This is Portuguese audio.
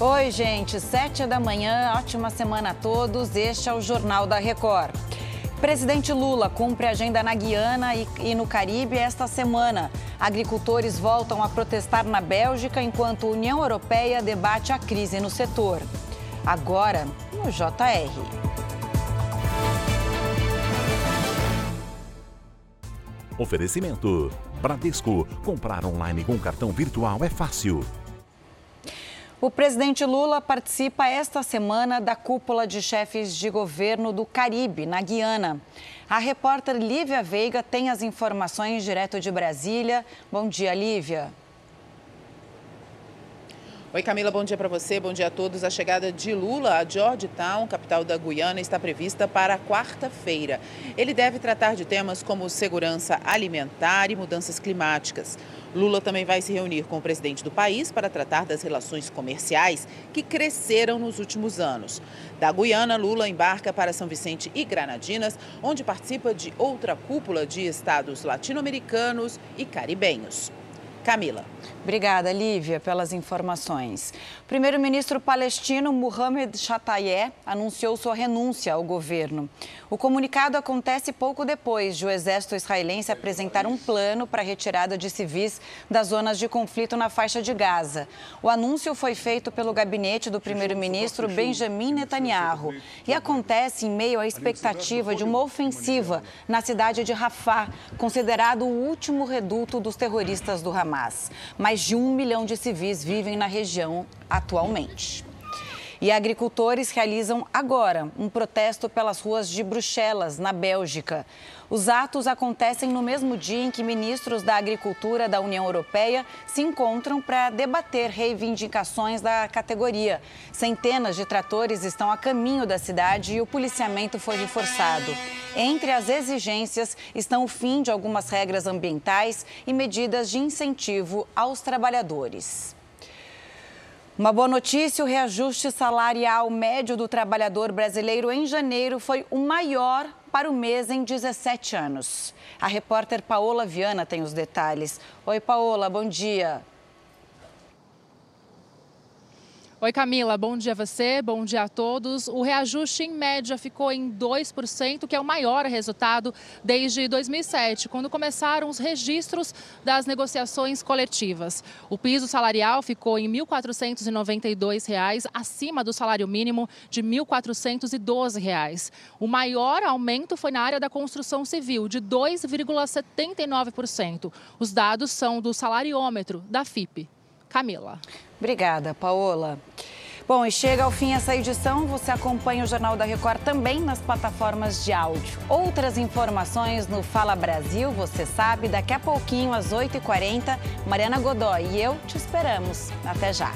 Oi, gente, sete da manhã, ótima semana a todos. Este é o Jornal da Record. Presidente Lula cumpre agenda na Guiana e, e, no Caribe esta semana. Agricultores voltam a protestar na Bélgica enquanto União Europeia debate a crise no setor. Agora, no JR. Oferecimento: Bradesco. Comprar online com cartão virtual é fácil. O presidente Lula participa esta semana da cúpula de chefes de governo do Caribe, na Guiana. A repórter Lívia Veiga tem as informações direto de Brasília. Bom dia, Lívia. Oi, Camila, bom dia para você, bom dia a todos. A chegada de Lula a Georgetown, capital da Guiana, está prevista para quarta-feira. Ele deve tratar de temas como segurança alimentar e mudanças climáticas. Lula também vai se reunir com o presidente do país para tratar das relações comerciais que cresceram nos últimos anos. Da Guiana, Lula embarca para São Vicente e Granadinas, onde participa de outra cúpula de estados latino-americanos e caribenhos. Camila. Obrigada, Lívia, pelas informações. Primeiro-ministro palestino Mohamed Chatayé anunciou sua renúncia ao governo. O comunicado acontece pouco depois de o exército israelense apresentar um plano para a retirada de civis das zonas de conflito na faixa de Gaza. O anúncio foi feito pelo gabinete do primeiro-ministro Benjamin Netanyahu e acontece em meio à expectativa de uma ofensiva na cidade de Rafah, considerado o último reduto dos terroristas do Hamas. Mais de um milhão de civis vivem na região atualmente. E agricultores realizam agora um protesto pelas ruas de Bruxelas, na Bélgica. Os atos acontecem no mesmo dia em que ministros da Agricultura da União Europeia se encontram para debater reivindicações da categoria. Centenas de tratores estão a caminho da cidade e o policiamento foi reforçado. Entre as exigências estão o fim de algumas regras ambientais e medidas de incentivo aos trabalhadores. Uma boa notícia: o reajuste salarial médio do trabalhador brasileiro em janeiro foi o maior para o mês em 17 anos. A repórter Paola Viana tem os detalhes. Oi, Paola, bom dia. Oi, Camila, bom dia a você, bom dia a todos. O reajuste em média ficou em 2%, que é o maior resultado desde 2007, quando começaram os registros das negociações coletivas. O piso salarial ficou em R$ 1.492, acima do salário mínimo de R$ 1.412. O maior aumento foi na área da construção civil, de 2,79%. Os dados são do salariômetro da FIP. Camila. Obrigada, Paola. Bom, e chega ao fim essa edição. Você acompanha o Jornal da Record também nas plataformas de áudio. Outras informações no Fala Brasil, você sabe, daqui a pouquinho, às 8h40, Mariana Godoy e eu te esperamos. Até já.